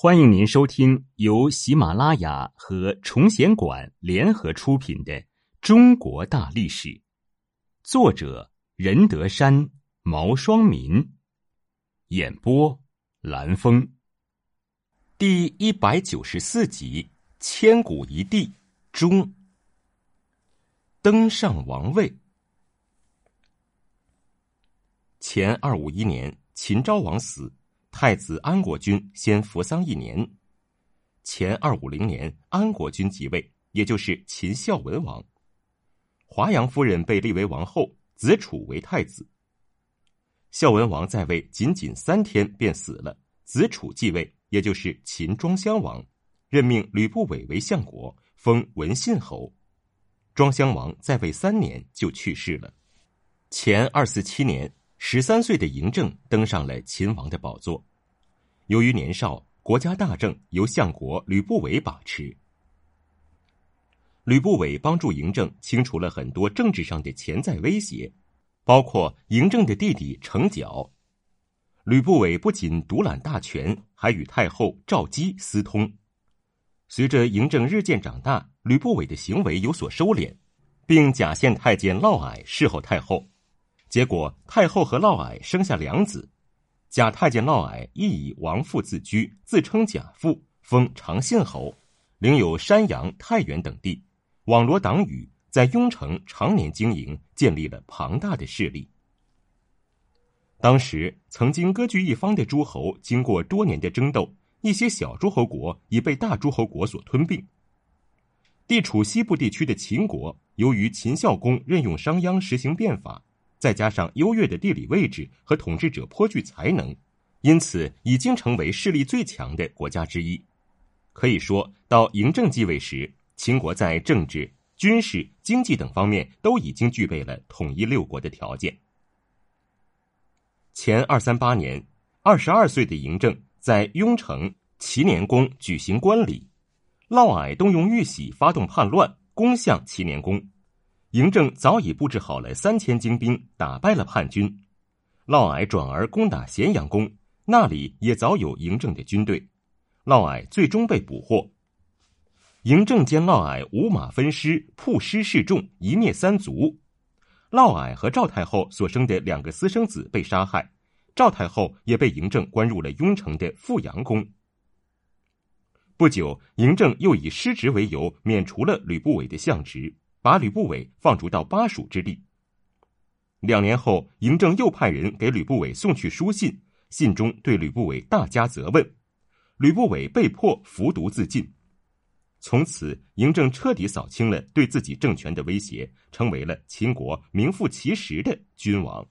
欢迎您收听由喜马拉雅和崇贤馆联合出品的《中国大历史》，作者任德山、毛双民，演播蓝峰，第一百九十四集：千古一帝中，登上王位。前二五一年，秦昭王死。太子安国君先服丧一年。前二五零年，安国君即位，也就是秦孝文王。华阳夫人被立为王后，子楚为太子。孝文王在位仅仅三天便死了，子楚继位，也就是秦庄襄王，任命吕不韦为相国，封文信侯。庄襄王在位三年就去世了。前二四七年。十三岁的嬴政登上了秦王的宝座，由于年少，国家大政由相国吕不韦把持。吕不韦帮助嬴政清除了很多政治上的潜在威胁，包括嬴政的弟弟成角。吕不韦不仅独揽大权，还与太后赵姬私通。随着嬴政日渐长大，吕不韦的行为有所收敛，并假献太监嫪毐侍候太后。结果，太后和嫪毐生下两子，假太监嫪毐亦以王父自居，自称假父，封长信侯，领有山阳、太原等地，网罗党羽，在雍城常年经营，建立了庞大的势力。当时曾经割据一方的诸侯，经过多年的争斗，一些小诸侯国已被大诸侯国所吞并。地处西部地区的秦国，由于秦孝公任用商鞅实行变法。再加上优越的地理位置和统治者颇具才能，因此已经成为势力最强的国家之一。可以说到嬴政继位时，秦国在政治、军事、经济等方面都已经具备了统一六国的条件。前二三八年，二十二岁的嬴政在雍城祁年宫举行官礼，嫪毐动用玉玺发动叛乱，攻向齐年宫。嬴政早已布置好了三千精兵，打败了叛军。嫪毐转而攻打咸阳宫，那里也早有嬴政的军队。嫪毐最终被捕获。嬴政见嫪毐五马分尸，曝尸示众，一灭三族。嫪毐和赵太后所生的两个私生子被杀害，赵太后也被嬴政关入了雍城的富阳宫。不久，嬴政又以失职为由，免除了吕不韦的相职。把吕不韦放逐到巴蜀之地。两年后，嬴政又派人给吕不韦送去书信，信中对吕不韦大加责问，吕不韦被迫服毒自尽。从此，嬴政彻底扫清了对自己政权的威胁，成为了秦国名副其实的君王。